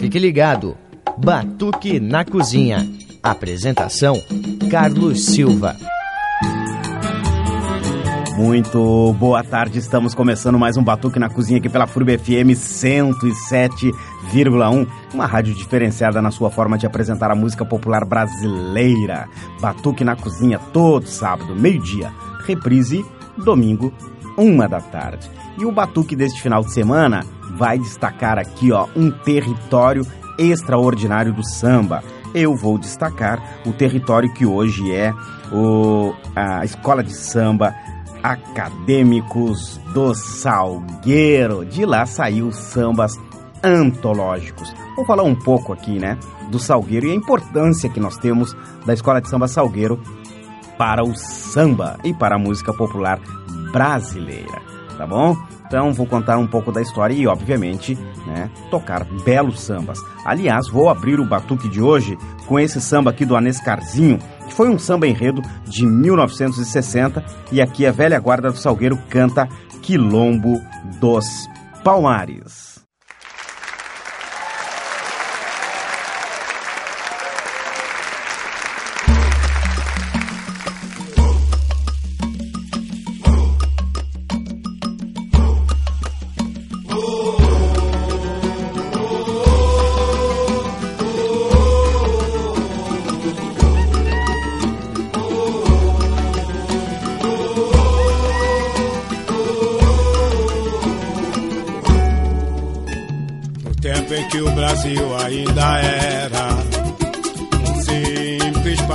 Fique ligado. Batuque na Cozinha. Apresentação: Carlos Silva. Muito boa tarde, estamos começando mais um Batuque na Cozinha aqui pela FURB FM 107,1, uma rádio diferenciada na sua forma de apresentar a música popular brasileira. Batuque na Cozinha todo sábado, meio-dia, reprise domingo, uma da tarde. E o Batuque deste final de semana vai destacar aqui ó, um território extraordinário do samba. Eu vou destacar o território que hoje é o, a escola de samba Acadêmicos do Salgueiro. De lá saiu sambas antológicos. Vou falar um pouco aqui, né, do Salgueiro e a importância que nós temos da Escola de Samba Salgueiro para o samba e para a música popular brasileira, tá bom? Então vou contar um pouco da história e, obviamente, né, tocar belos sambas. Aliás, vou abrir o batuque de hoje com esse samba aqui do Anescarzinho, que foi um samba enredo de 1960 e aqui a velha guarda do Salgueiro canta Quilombo dos Palmares.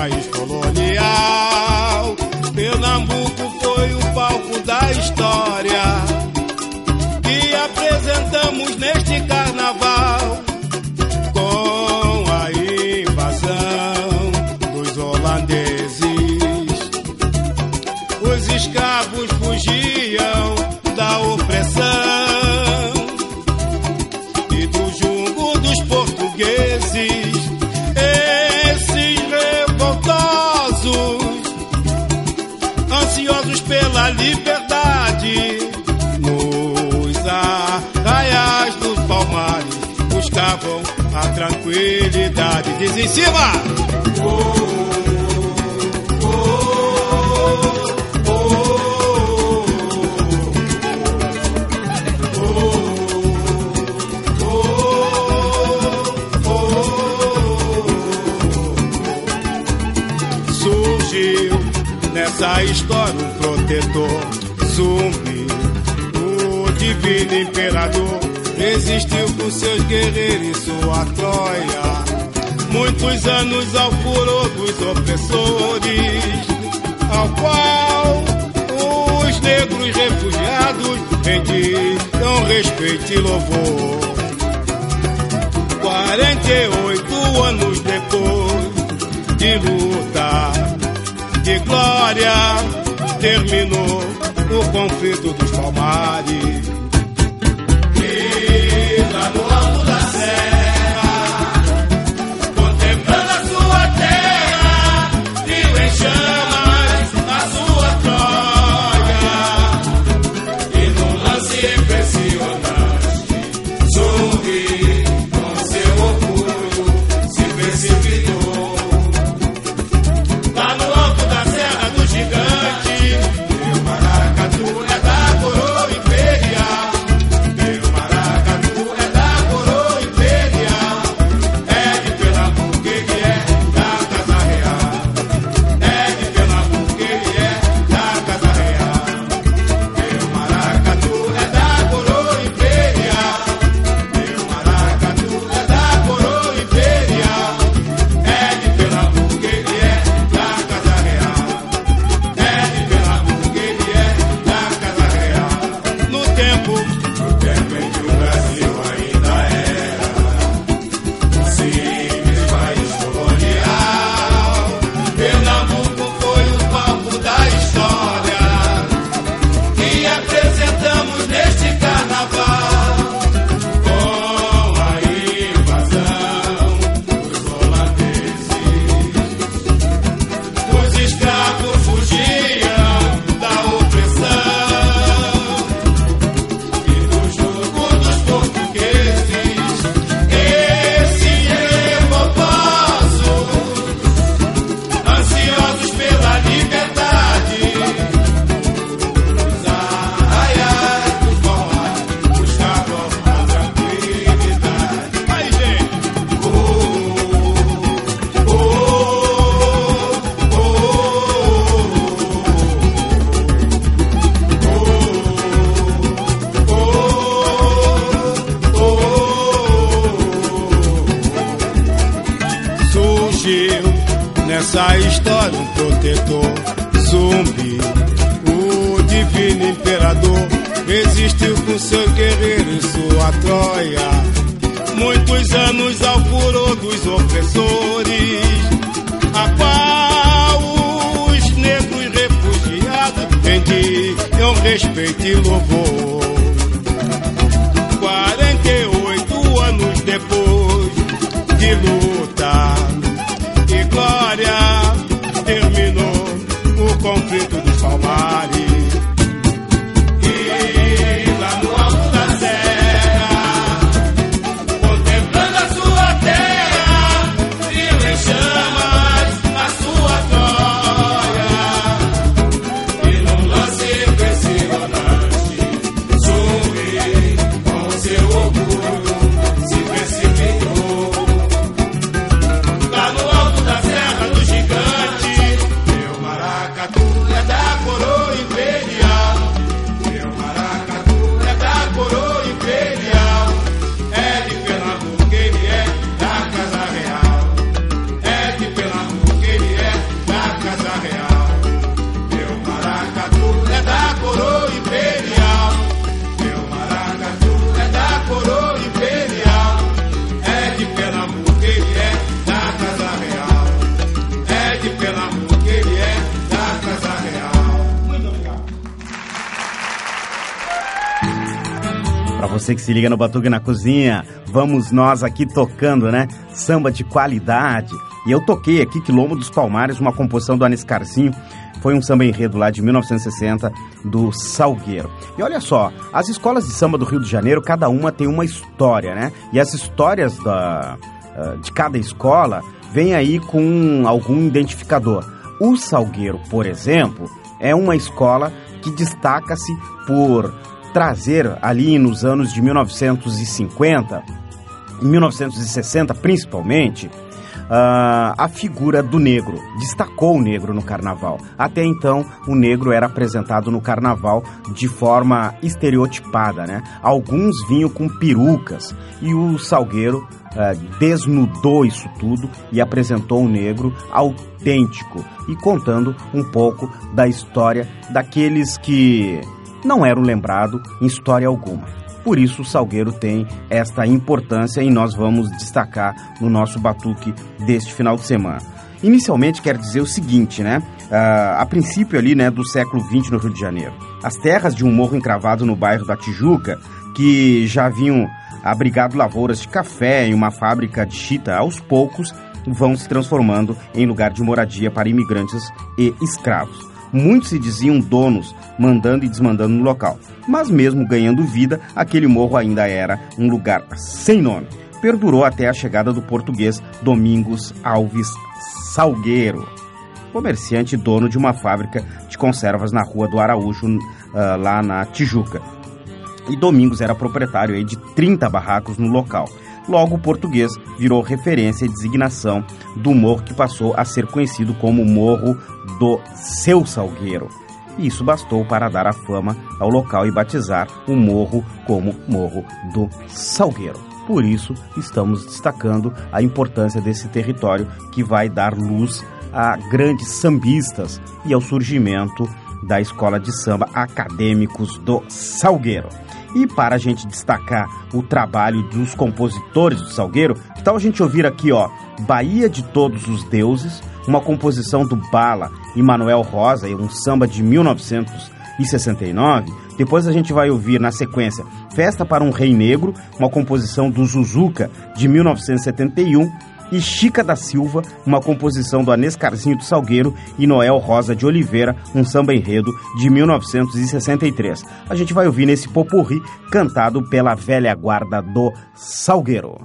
País colonial. Pernambuco foi o palco da história em cima! Oh, Nessa história um protetor, Zumbi, o divino imperador, resistiu com seus guerreiros e sua Troia. Muitos anos ao furor dos opressores, ao qual os negros refugiados rendiam respeito e louvor. 48 anos depois de lutar de glória terminou o conflito dos palmares. Nessa história, um protetor zumbi, o divino imperador, resistiu com seu guerreiro em sua Troia. Muitos anos ao furor dos opressores, a qual os negros refugiados rendiam respeito e louvor. 48 anos depois de luta e terminou o conflito dos Palmares. Se liga no Batuque na Cozinha, vamos nós aqui tocando, né? Samba de qualidade. E eu toquei aqui Quilombo dos Palmares, uma composição do Anis Carcinho. Foi um samba enredo lá de 1960 do Salgueiro. E olha só, as escolas de samba do Rio de Janeiro, cada uma tem uma história, né? E as histórias da, ah, de cada escola vem aí com algum identificador. O Salgueiro, por exemplo, é uma escola que destaca-se por trazer ali nos anos de 1950, em 1960 principalmente, ah, a figura do negro. Destacou o negro no carnaval. Até então, o negro era apresentado no carnaval de forma estereotipada, né? Alguns vinham com perucas e o Salgueiro ah, desnudou isso tudo e apresentou o negro autêntico e contando um pouco da história daqueles que não eram lembrados em história alguma. Por isso o Salgueiro tem esta importância e nós vamos destacar no nosso batuque deste final de semana. Inicialmente quer dizer o seguinte, né? Ah, a princípio ali, né, do século XX no Rio de Janeiro. As terras de um morro encravado no bairro da Tijuca, que já haviam abrigado lavouras de café e uma fábrica de chita, aos poucos vão se transformando em lugar de moradia para imigrantes e escravos. Muitos se diziam donos, mandando e desmandando no local. Mas mesmo ganhando vida, aquele morro ainda era um lugar sem nome. Perdurou até a chegada do português Domingos Alves Salgueiro, comerciante e dono de uma fábrica de conservas na rua do Araújo, ah, lá na Tijuca. E Domingos era proprietário de 30 barracos no local. Logo, o português virou referência e designação do morro que passou a ser conhecido como Morro do Seu Salgueiro. Isso bastou para dar a fama ao local e batizar o morro como Morro do Salgueiro. Por isso, estamos destacando a importância desse território que vai dar luz a grandes sambistas e ao surgimento da escola de samba Acadêmicos do Salgueiro. E para a gente destacar o trabalho dos compositores do Salgueiro, que tal a gente ouvir aqui, ó, Bahia de Todos os Deuses, uma composição do Bala e Manuel Rosa, um samba de 1969. Depois a gente vai ouvir na sequência Festa para um Rei Negro, uma composição do Zuzuca de 1971 e Chica da Silva, uma composição do Anês Carzinho do Salgueiro e Noel Rosa de Oliveira, um samba enredo de 1963. A gente vai ouvir nesse popurri cantado pela velha guarda do Salgueiro.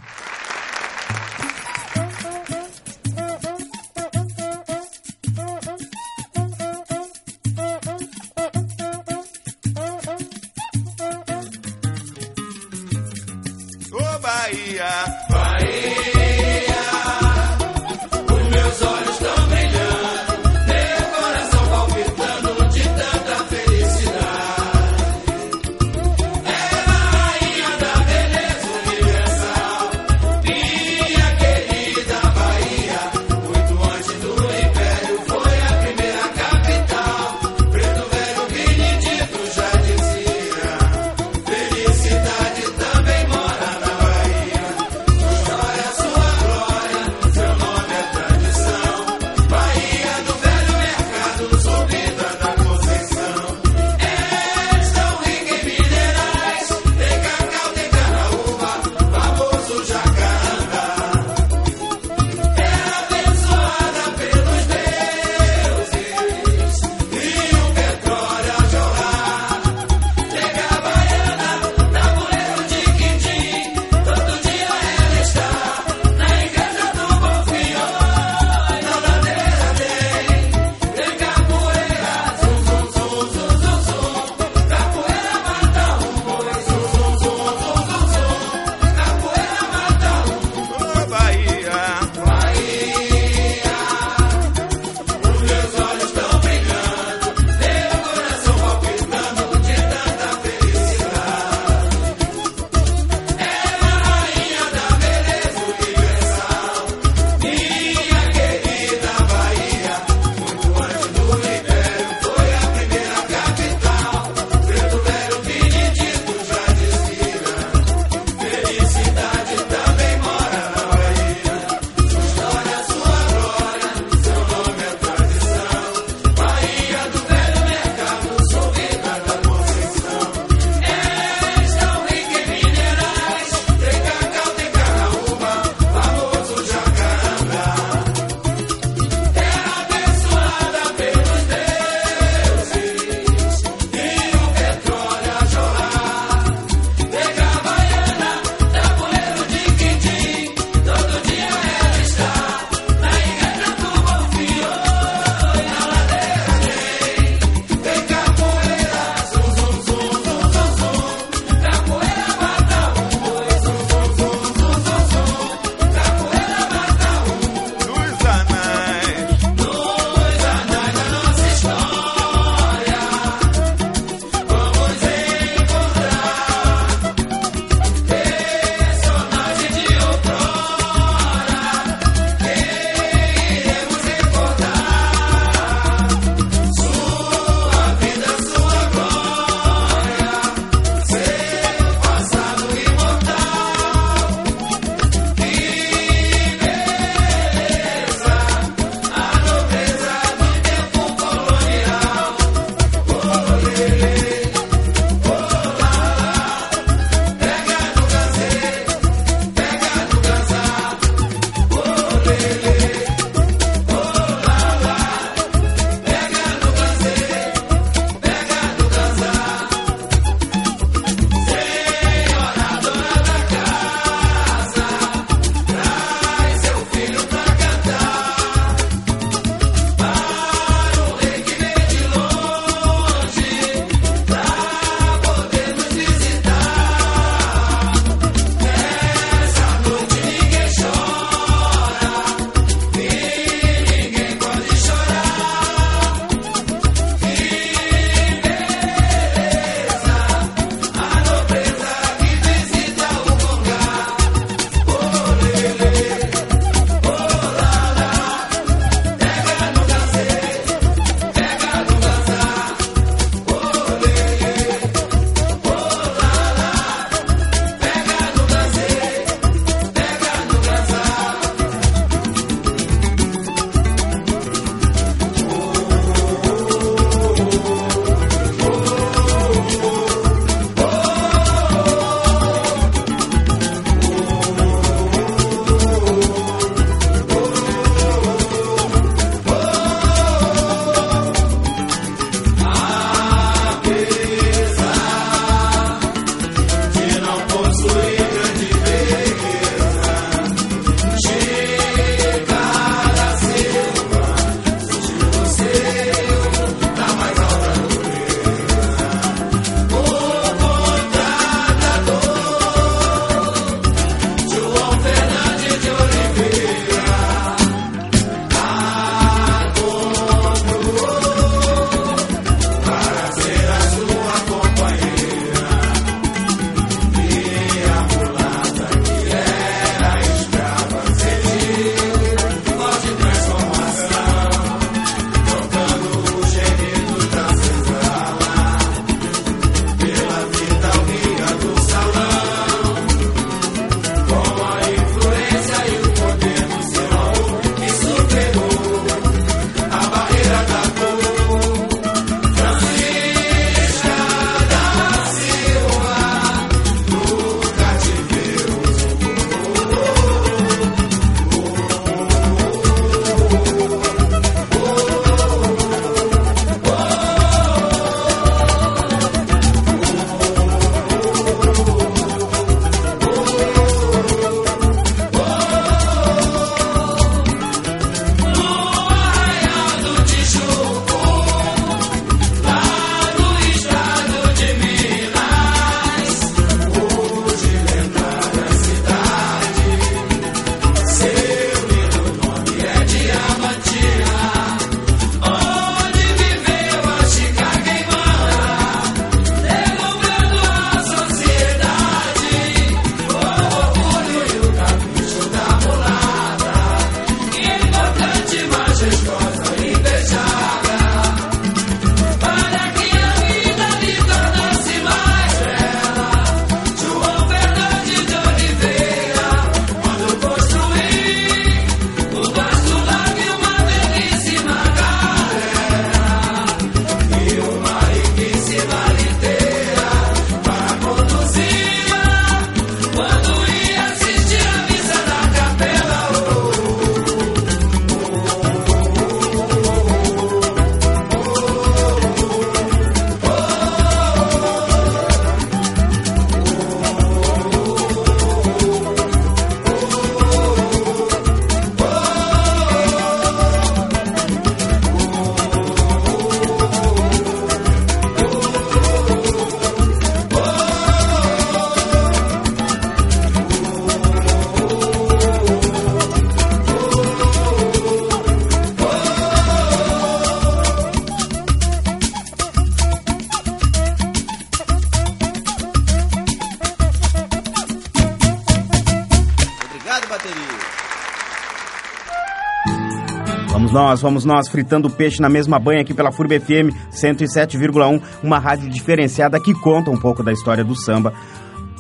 Nós, vamos nós, fritando peixe na mesma banha aqui pela FURB FM 107,1, uma rádio diferenciada que conta um pouco da história do samba.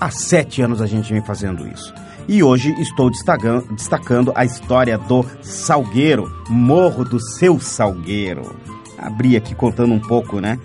Há sete anos a gente vem fazendo isso. E hoje estou destacando, a história do Salgueiro, Morro do Seu Salgueiro. Abri aqui contando um pouco, né?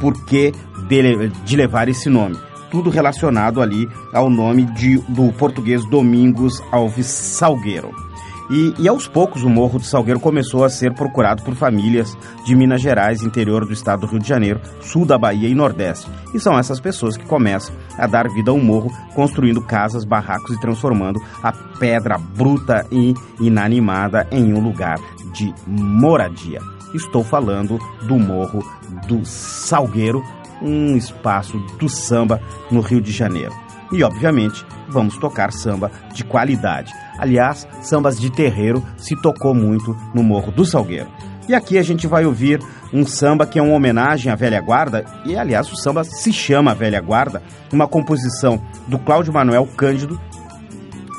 Por que de, de levar esse nome tudo relacionado ali ao nome de, do português Domingos Alves Salgueiro. E, e, aos poucos o Morro do Salgueiro começou a ser procurado por famílias de Minas Gerais, interior do estado do Rio de Janeiro, sul da Bahia e Nordeste. E são essas pessoas que começam a dar vida ao morro, construindo casas, barracos e transformando a pedra bruta e inanimada em um lugar de moradia. Estou falando do Morro do Salgueiro, um espaço do samba no Rio de Janeiro. E, obviamente, vamos tocar samba de qualidade. Aliás, sambas de terreiro se tocou muito no Morro do Salgueiro. E aqui a gente vai ouvir um samba que é uma homenagem à velha guarda, e aliás o samba se chama Velha Guarda, uma composição do Cláudio Manuel Cândido,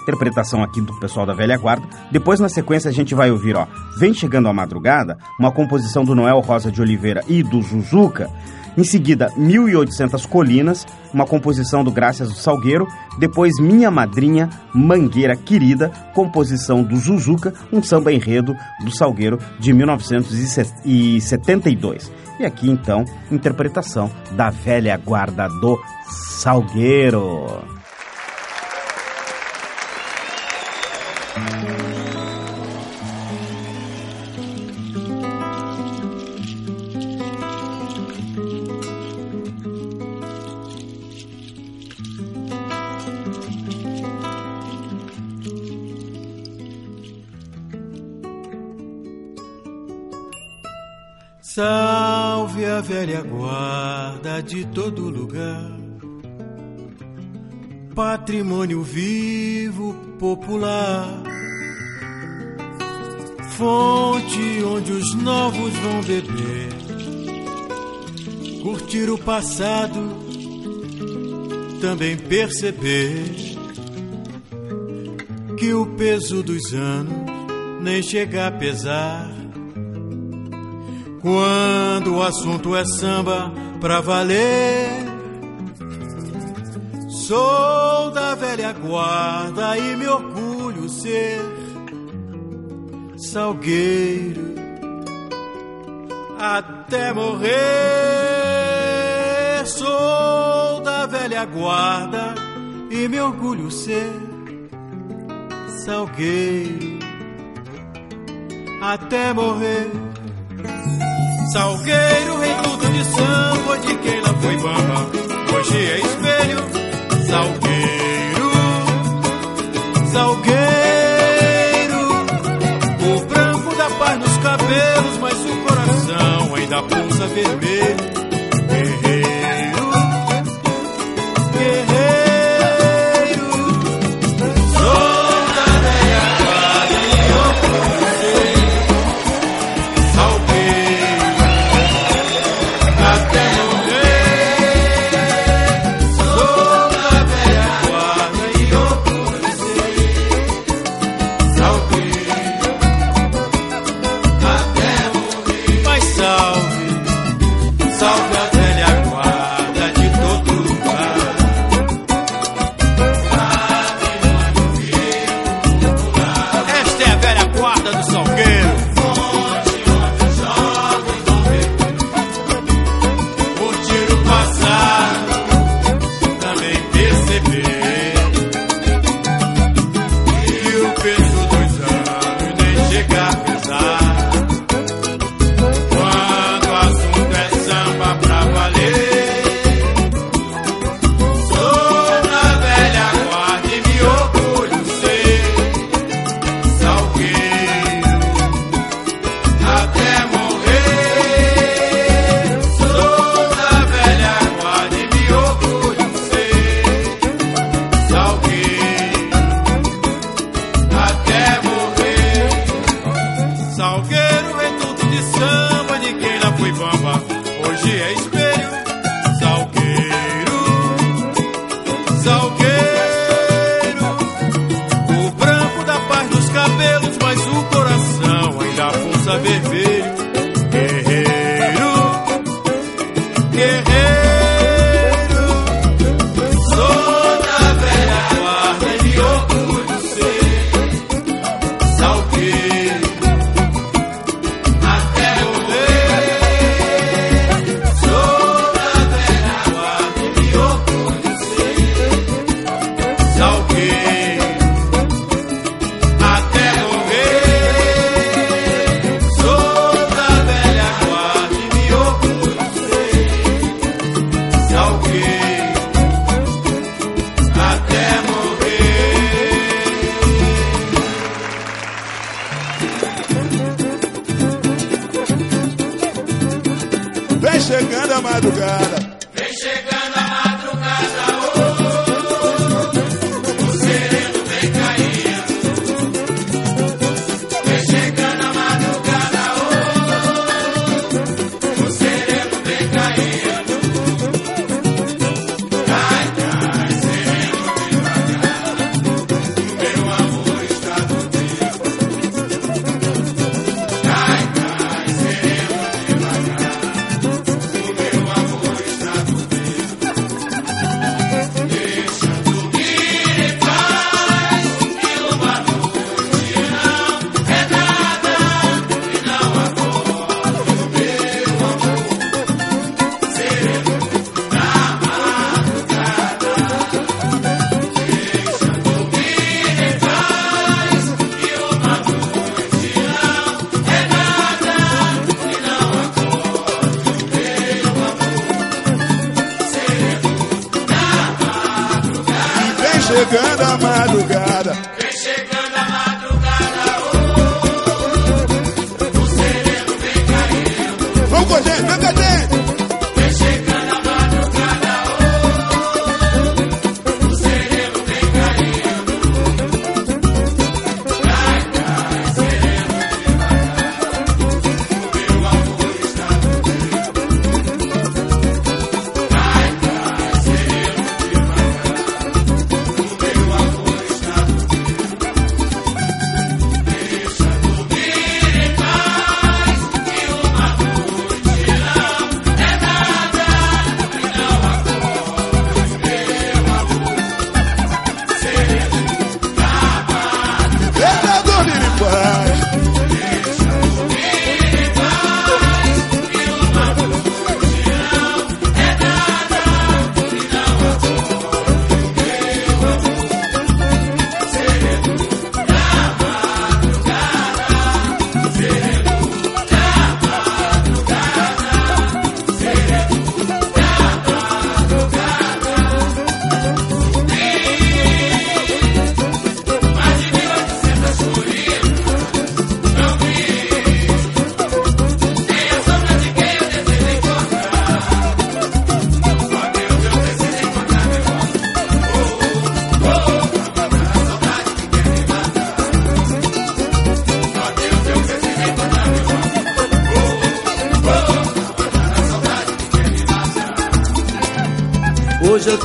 interpretação aqui do pessoal da velha guarda. Depois na sequência a gente vai ouvir, ó, Vem chegando a madrugada, uma composição do Noel Rosa de Oliveira e do Zuzuca. Em seguida, 1800 Colinas, uma composição do Graças do Salgueiro. Depois, Minha Madrinha, Mangueira Querida, composição do Zuzuca, um samba enredo do Salgueiro de 1972. E aqui, então, interpretação da velha guarda do Salgueiro. Salve a velha guarda de todo lugar, patrimônio vivo popular, fonte onde os novos vão beber, curtir o passado, também perceber que o peso dos anos nem chega a pesar quando o assunto é samba pra valer. Sou da velha guarda e me orgulho ser salgueiro até morrer. Sou da velha guarda e me orgulho ser salgueiro até morrer. Salgueiro, reduto de samba, de quem lá foi bamba, hoje é espelho. Salgueiro, salgueiro, o branco da paz nos cabelos, mas o coração ainda pulsa vermelho.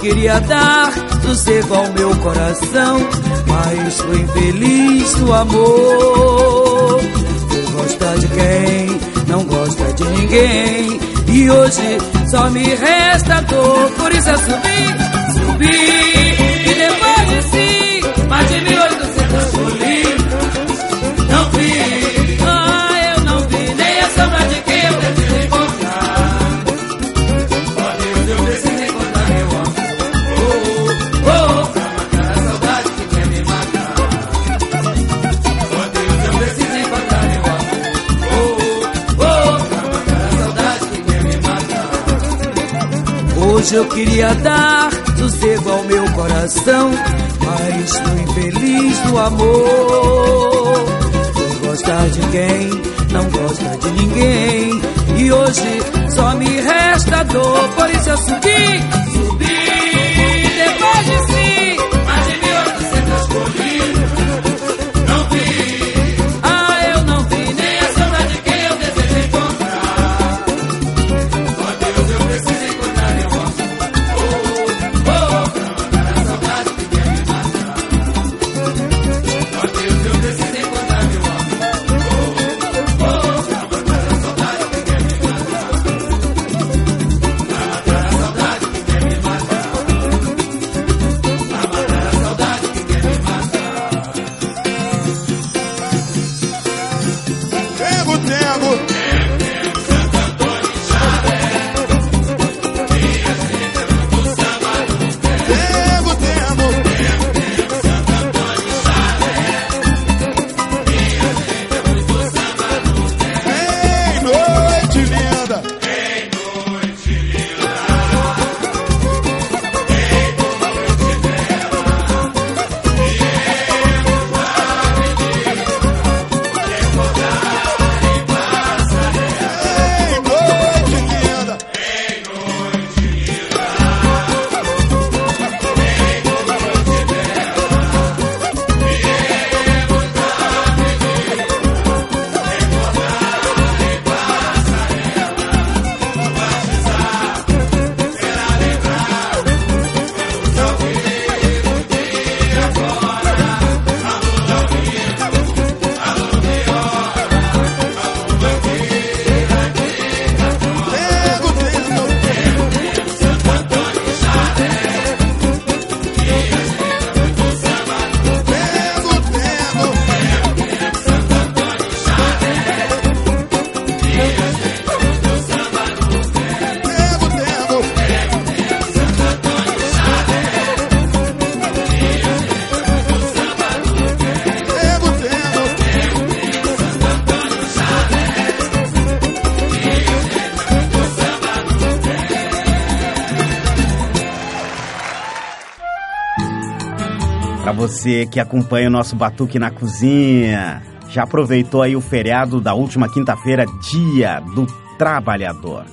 queria dar sossego ao meu coração, mas sou infeliz no amor. Vou gostar de quem não gosta de ninguém, e hoje só me resta dor. Por isso eu subi, subi, e depois de si, mas de mil Eu queria dar sossego ao meu coração, mas estou infeliz do amor. Não gostar de quem não gosta de ninguém, e hoje só me resta dor. Por isso eu subi, você que acompanha o nosso Batuque na Cozinha. Já aproveitou aí o feriado da última quinta-feira, Dia do Trabalhador.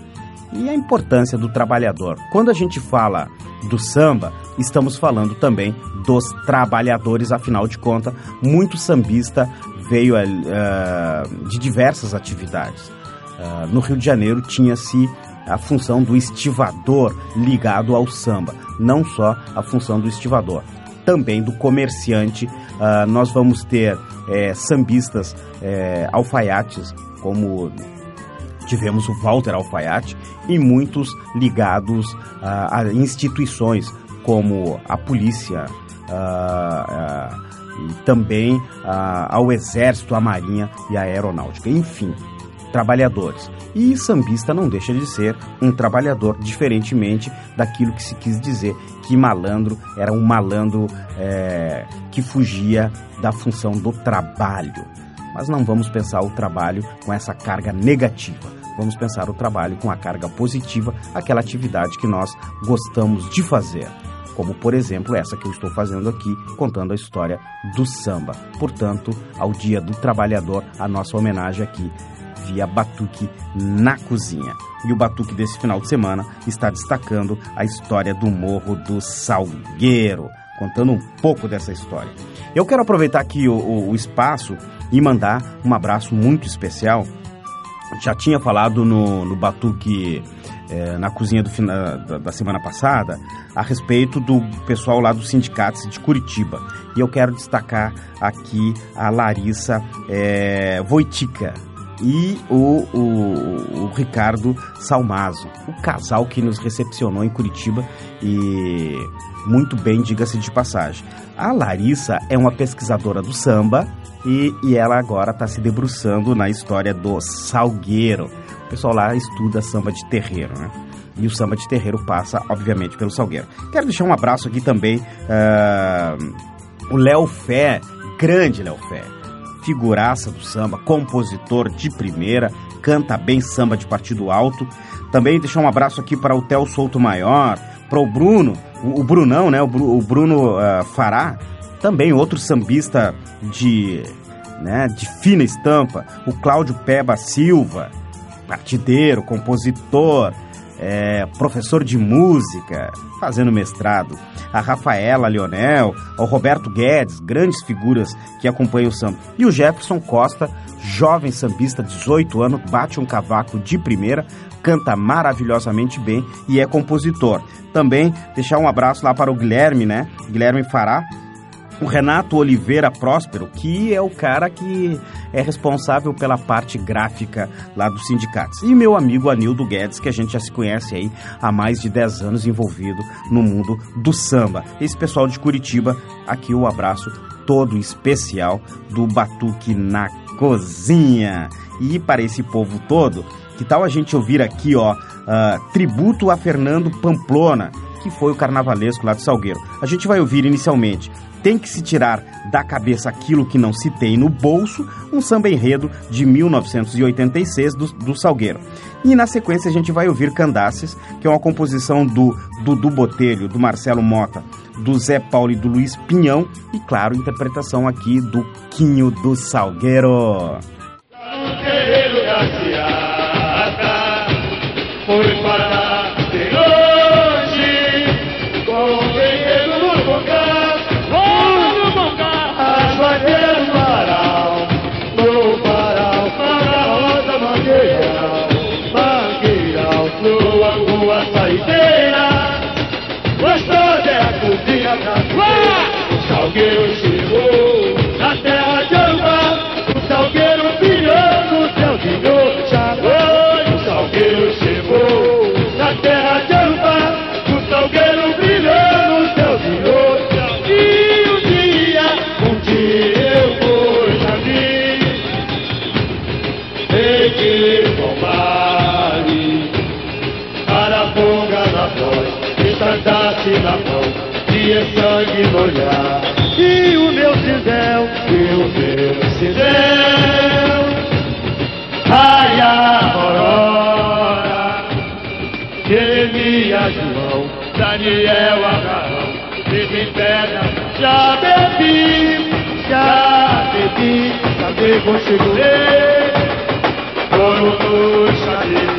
E a importância do trabalhador. Quando a gente fala do samba, estamos falando também dos trabalhadores, afinal de contas, muito sambista veio uh, de diversas atividades. Uh, no Rio de Janeiro tinha-se a função do estivador ligado ao samba, não só a função do estivador, também do comerciante. Uh, nós vamos ter é, sambistas é, alfaiates, como tivemos o Walter Alfaiate, e muitos ligados uh, a instituições como a polícia e também ao exército, a marinha e a aeronáutica. Enfim, trabalhadores. E sambista não deixa de ser um trabalhador, diferentemente daquilo que se quis dizer que malandro era um malandro é, que fugia da função do trabalho. Mas não vamos pensar o trabalho com essa carga negativa. Vamos pensar o trabalho com a carga positiva, aquela atividade que nós gostamos de fazer como por exemplo essa que eu estou fazendo aqui, contando a história do samba. Portanto, ao Dia do Trabalhador, a nossa homenagem aqui via Batuque na Cozinha. E o Batuque desse final de semana está destacando a história do Morro do Salgueiro, contando um pouco dessa história. Eu quero aproveitar aqui o, o, o espaço e mandar um abraço muito especial. Já tinha falado no, no Batuque é, na cozinha do, da, da, semana passada a respeito do pessoal lá dos sindicatos de Curitiba. E eu quero destacar aqui a Larissa é, Voitica, e o, o, o, Ricardo Salmazo, o casal que nos recepcionou em Curitiba e muito bem, diga-se de passagem. A Larissa é uma pesquisadora do samba e, e ela agora está se debruçando na história do Salgueiro. O pessoal lá estuda samba de terreiro, né? E o samba de terreiro passa, obviamente, pelo Salgueiro. Quero deixar um abraço aqui também, uh, o Léo Fé, grande Léo Fé figuraça do samba, compositor de primeira, canta bem samba de partido alto. Também deixar um abraço aqui para o Theo Souto Maior, para o Bruno, o, o Brunão, né? O, o Bruno uh, Fará, também outro sambista de, né, de fina estampa. O Cláudio Peba Silva, partideiro, compositor, é, professor de música, fazendo mestrado, a Rafaela Leonel, ao Roberto Guedes, grandes figuras que acompanham o samba, e o Jefferson Costa, jovem sambista, 18 anos, bate um cavaco de primeira, canta maravilhosamente bem e é compositor. Também deixar um abraço lá para o Guilherme, né? Guilherme Fará, o Renato Oliveira Próspero, que é o cara que é responsável pela parte gráfica lá dos sindicatos. E meu amigo Anildo Guedes, que a gente já se conhece aí há mais de 10 anos envolvido no mundo do samba. Esse pessoal de Curitiba, aqui o abraço todo especial do Batuque na Cozinha. E para esse povo todo, que tal a gente ouvir aqui, ó, uh, tributo a Fernando Pamplona, que foi o carnavalesco lá de Salgueiro. A gente vai ouvir inicialmente tem que se tirar da cabeça aquilo que não se tem no bolso, um samba enredo de 1986 do, do Salgueiro. E na sequência a gente vai ouvir Candaces, que é uma composição do Dudu Botelho, do Marcelo Mota, do Zé Paulo e do Luiz Pinhão, e claro, interpretação aqui do Quinho do Salgueiro. Sangue no olhar. E o meu cidel, e o meu cidel, ai Aurora, Jeremias, João, Daniel, Abraão, vive pedra, Já bebi, já bebi, cadê consigo ver? Foram nos cadê?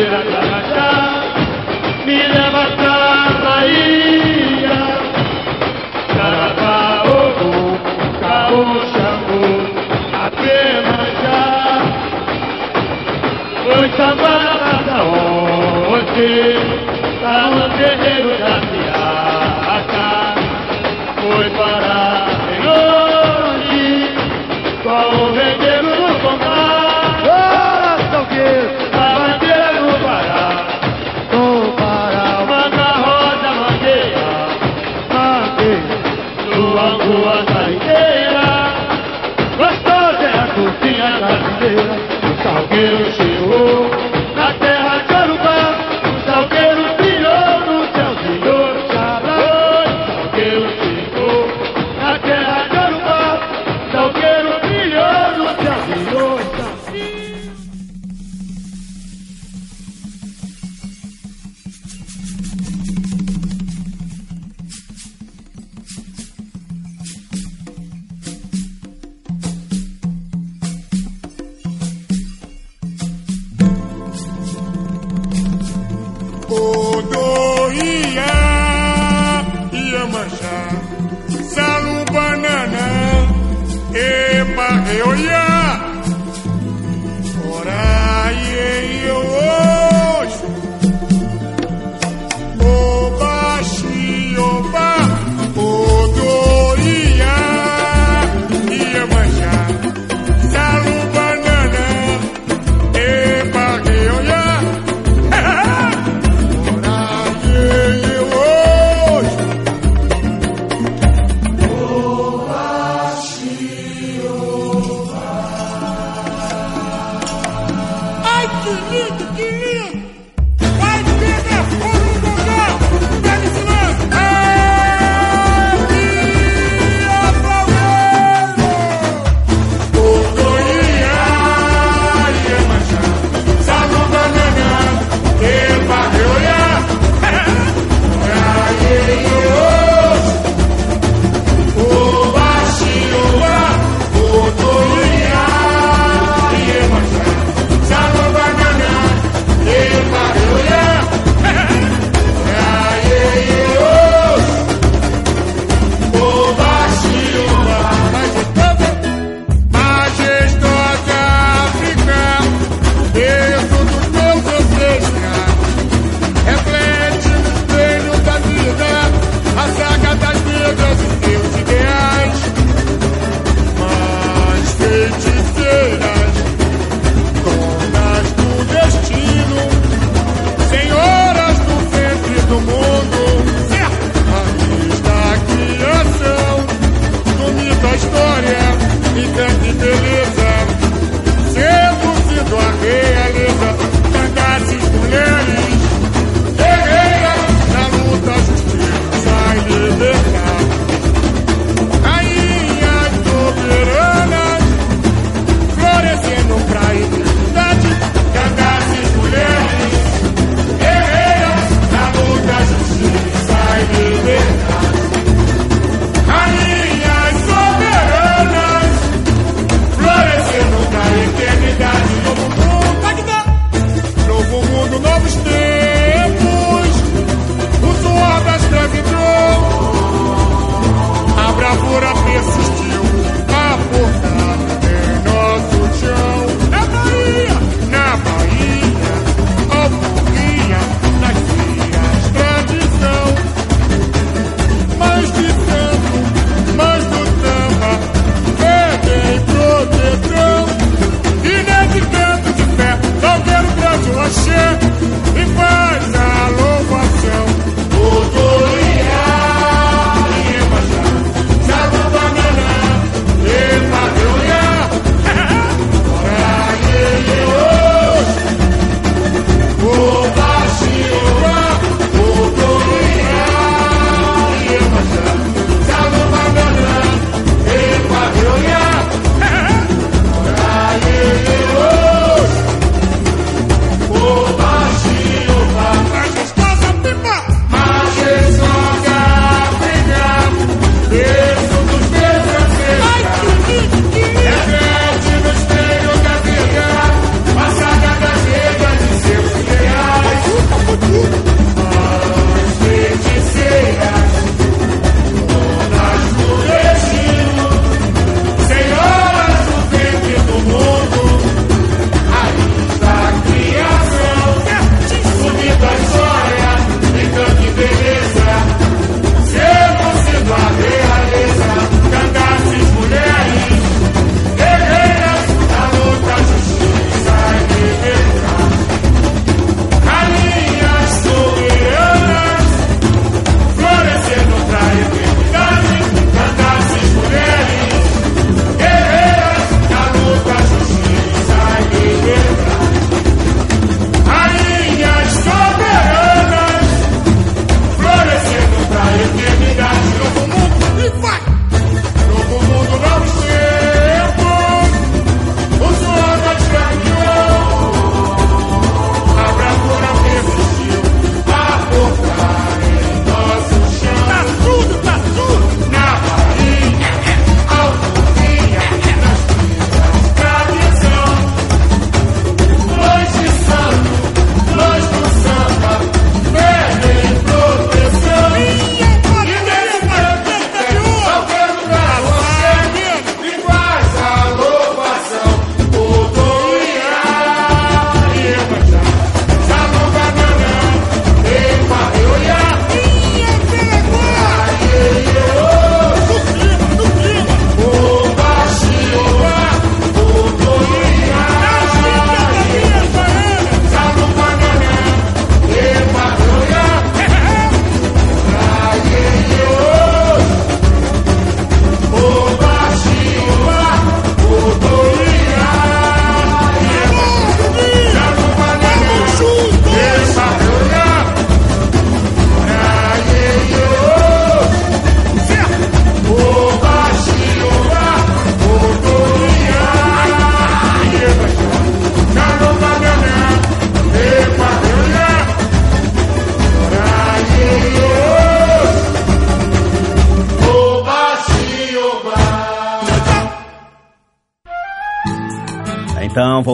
Feiticeira Carajá, me leva pra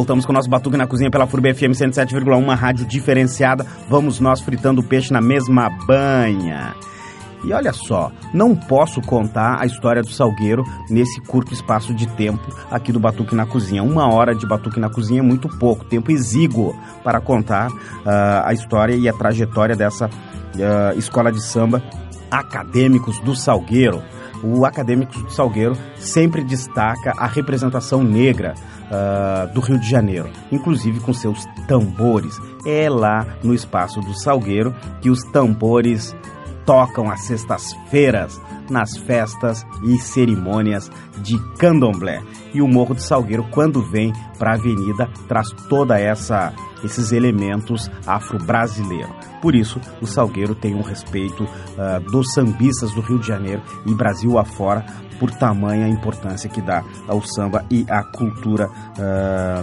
voltamos com o nosso Batuque na Cozinha pela FURB FM 107,1, uma rádio diferenciada. Vamos nós fritando peixe na mesma banha. E olha só, não posso contar a história do Salgueiro nesse curto espaço de tempo aqui do Batuque na Cozinha. Uma hora de Batuque na Cozinha é muito pouco, tempo exíguo para contar ah, a história e a trajetória dessa ah, escola de samba Acadêmicos do Salgueiro. O Acadêmicos do Salgueiro sempre destaca a representação negra ah, do Rio de Janeiro, inclusive com seus tambores. É lá no espaço do Salgueiro que os tambores tocam às sextas-feiras nas festas e cerimônias de candomblé. E o Morro do Salgueiro, quando vem para a avenida, traz toda essa esses elementos afro-brasileiros. Por isso, o Salgueiro tem um respeito ah, dos sambistas do Rio de Janeiro e Brasil afora por tamanha importância que dá ao samba e à cultura ah,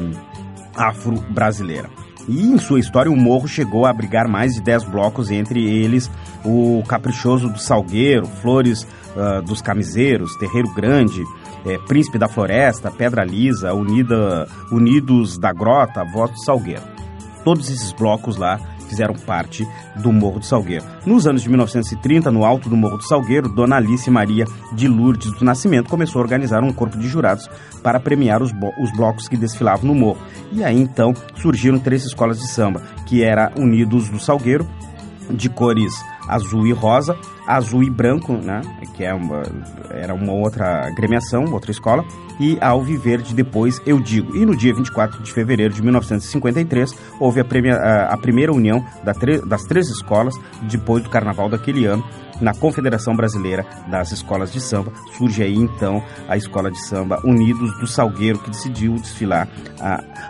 afro-brasileira. E em sua história, o morro chegou a abrigar mais de 10 blocos, entre eles o Caprichoso do Salgueiro, Flores ah, dos Camiseiros, Terreiro Grande, eh, Príncipe da Floresta, Pedra Lisa, Unida, Unidos da Grota, Voz do Salgueiro. Todos esses blocos lá fizeram parte do Morro do Salgueiro. Nos anos de 1930, no alto do Morro do Salgueiro, Dona Alice Maria de Lourdes do Nascimento começou a organizar um corpo de jurados para premiar os, os blocos que desfilavam no morro. E aí então surgiram três escolas de samba, que era Unidos do Salgueiro, de cores azul e rosa, azul e branco, né, que é uma, era uma outra agremiação, outra escola, e Alviverde depois Eu Digo. E no dia 24 de fevereiro de 1953 houve a, premia- a- a primeira união da das três escolas depois do carnaval daquele ano na Confederação Brasileira das Escolas de Samba. Surge aí então a escola de samba Unidos do Salgueiro que decidiu desfilar.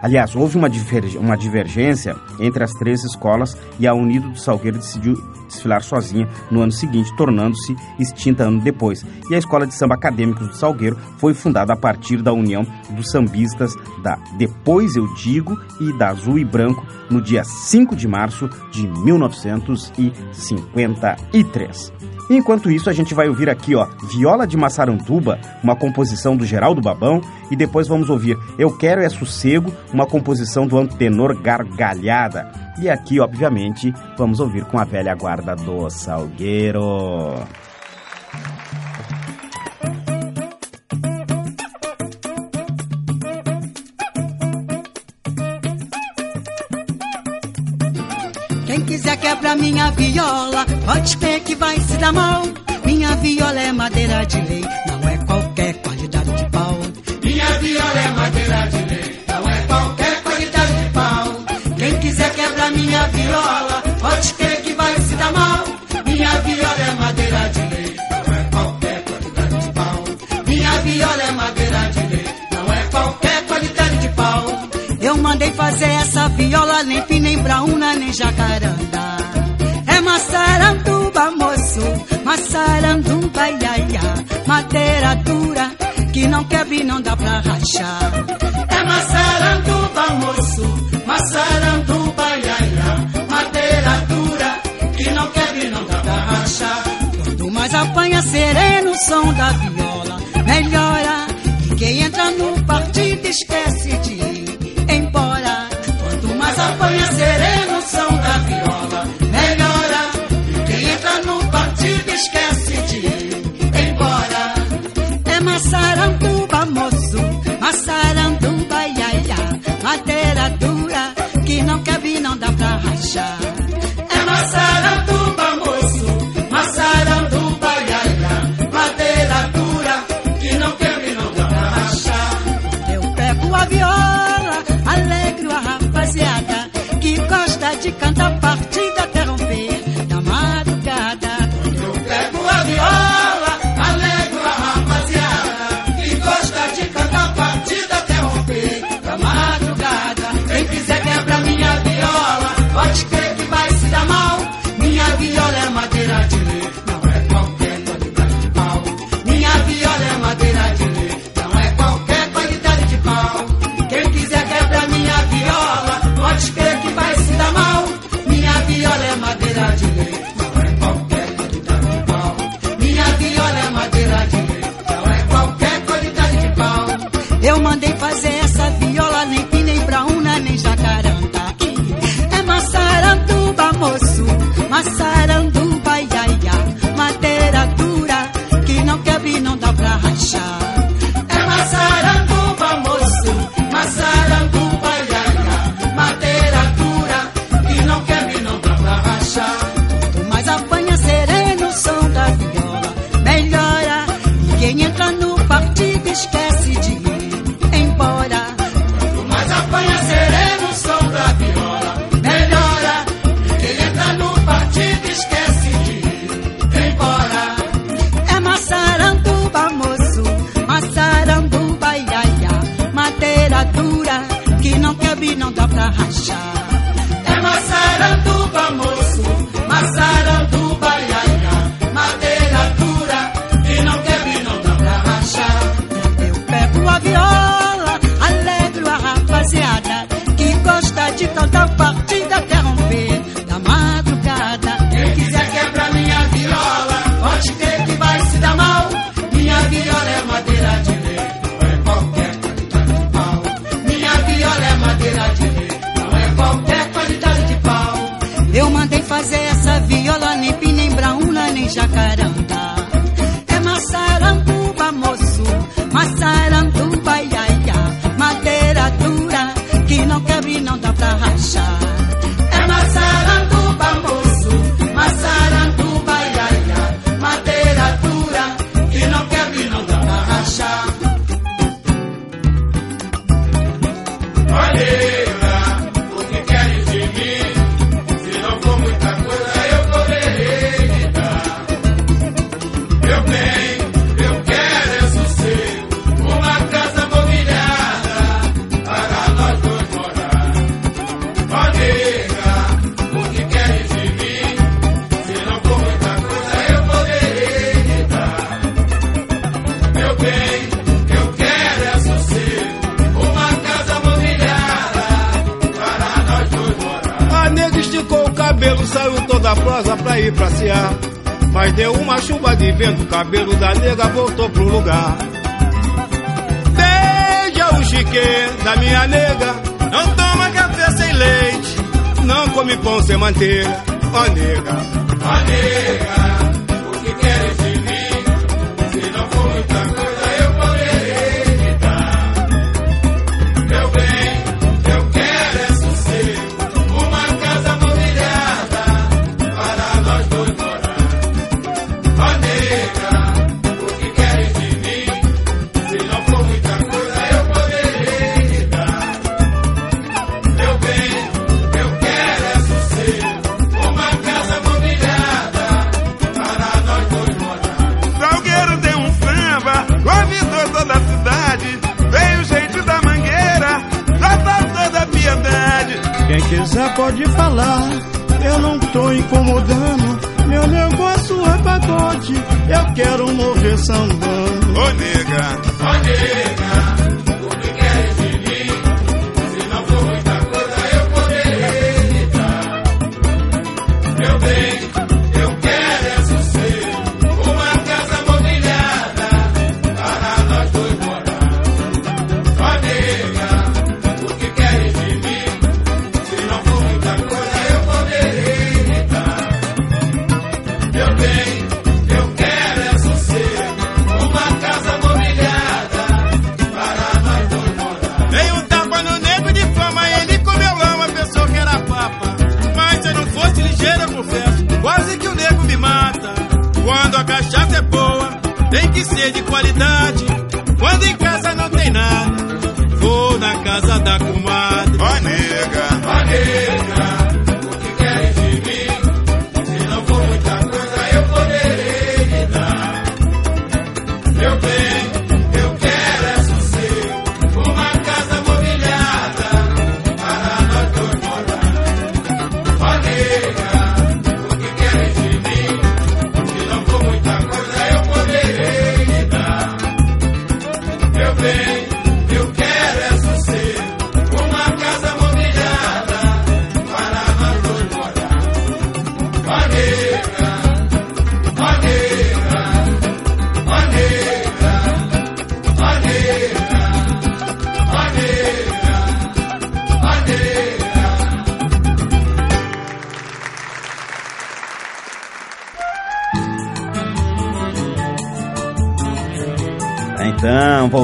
aliás, houve uma, diverg- uma divergência entre as três escolas e a Unido do Salgueiro decidiu desfilar sozinha no ano seguinte, tornando-se extinta ano depois. E a Escola de Samba Acadêmicos do Salgueiro foi fundada a partir da união dos sambistas da Depois Eu Digo e da Azul e Branco no dia 5 de março de 1953. Enquanto isso, a gente vai ouvir aqui, ó, Viola de Massaranduba, uma composição do Geraldo Babão, e depois vamos ouvir Eu Quero é Sossego, uma composição do Antenor Gargalhada. E aqui, obviamente, vamos ouvir com a velha guarda do Salgueiro. Quebra minha viola, pode crer que vai se dar mal. Minha viola é madeira de lei, não é qualquer qualidade de pau. Minha viola é madeira de lei, não é qualquer qualidade de pau. Quem quiser quebra minha viola, pode crer que vai se dar mal. Minha viola é madeira de lei, não é qualquer qualidade de pau. Minha viola é madeira de lei, não é qualquer qualidade de pau. Eu mandei fazer essa viola, nem fina, nem brauna, nem jacaranda. Massaranduba, moço, massaranduba, iaia. Madeira dura, que não quebra e não dá pra rachar. É massaranduba, moço, massaranduba, iaia. Madeira dura, que não quebra e não dá pra rachar. Quanto mais apanha sereno o som da viola, partido esquece de ir embora. É massaranduba, moço, massaranduba, iaia. Madeira dura, que não quebra e não dá pra rachar. É massaranduba, moço, massaranduba, iaia. Madeira dura, que não quebra e não dá pra rachar. Eu pego a viola, alegro a rapaziada que gosta de cantar partida não quer não dá pra rachar. É Massaranduba, moço. Da minha nega, não toma café sem leite, não come pão sem manteiga, ó oh, nega, ó oh, nega. Pode falar. Eu não tô incomodando. Meu negócio é pagode, Eu quero morrer sambando. Ô nega, ô nega.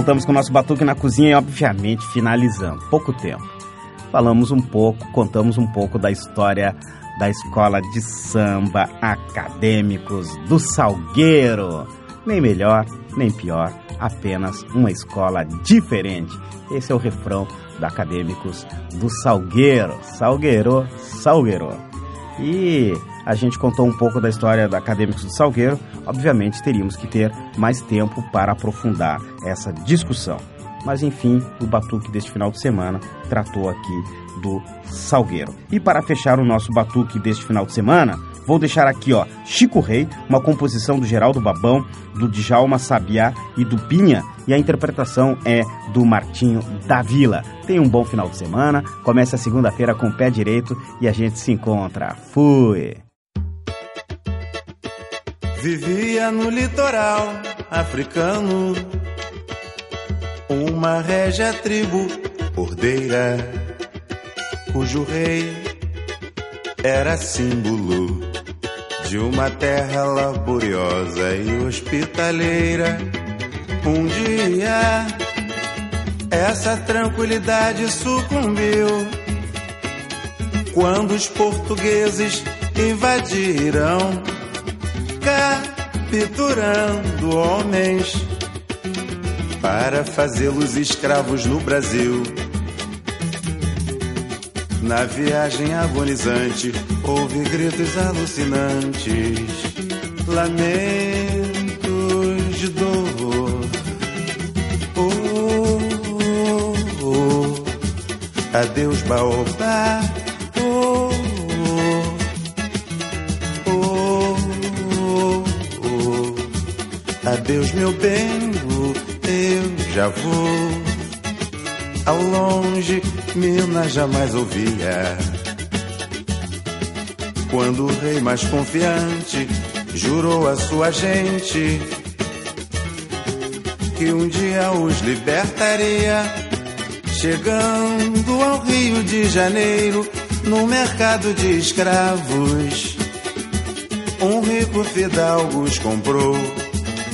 Voltamos com o nosso batuque na cozinha e, obviamente, finalizando. Pouco tempo. Falamos um pouco, contamos um pouco da história da escola de samba Acadêmicos do Salgueiro. Nem melhor, nem pior, apenas uma escola diferente. Esse é o refrão da Acadêmicos do Salgueiro. Salgueiro, Salgueiro. E a gente contou um pouco da história da Acadêmicos do Salgueiro. Obviamente, teríamos que ter mais tempo para aprofundar essa discussão. Mas enfim, o batuque deste final de semana tratou aqui do Salgueiro. E para fechar o nosso batuque deste final de semana, vou deixar aqui, ó, Chico Rei, uma composição do Geraldo Babão, do Djalma Sabiá e do Pinha, e a interpretação é do Martinho da Vila. Tenha um bom final de semana, comece a segunda-feira com o pé direito e a gente se encontra. Fui! Vivia no litoral africano uma régia tribo ordeira, cujo rei era símbolo de uma terra laboriosa e hospitaleira. Um dia, essa tranquilidade sucumbiu quando os portugueses invadiram, capturando homens para fazê-los escravos no Brasil. Na viagem agonizante, houve gritos alucinantes, lamentos de dor. Oh, oh, oh. Adeus, baobá. Já vou. Ao longe, Minas jamais ouvia. Quando o rei mais confiante jurou a sua gente que um dia os libertaria, chegando ao Rio de Janeiro, no mercado de escravos. Um rico fidalgo os comprou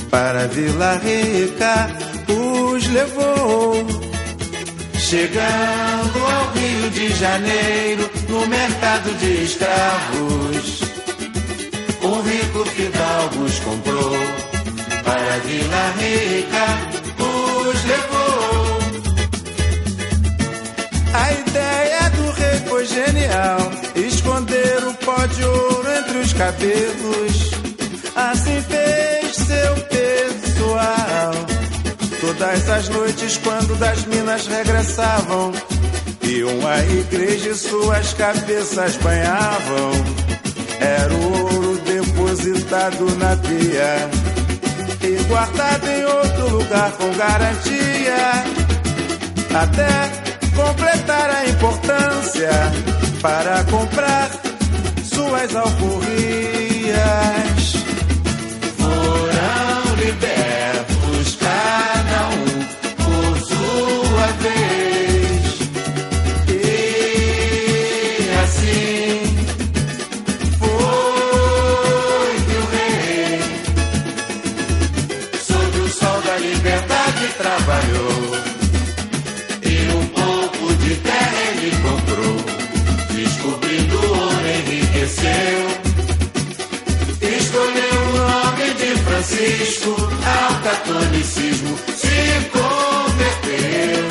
para Vila Rica, os levou. Chegando ao Rio de Janeiro, no mercado de escravos, um rico fidalgo os comprou para Vila Rica, os levou. A ideia do rei foi genial, esconder o pó de ouro entre os cabelos. Todas as noites, quando das minas regressavam, iam à igreja e suas cabeças banhavam. Era o ouro depositado na pia e guardado em outro lugar com garantia. Até completar a importância para comprar suas alforrias. Foram libertos Francisco, ao catolicismo se converteu.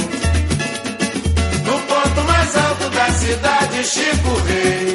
No ponto mais alto da cidade, Chico Rei,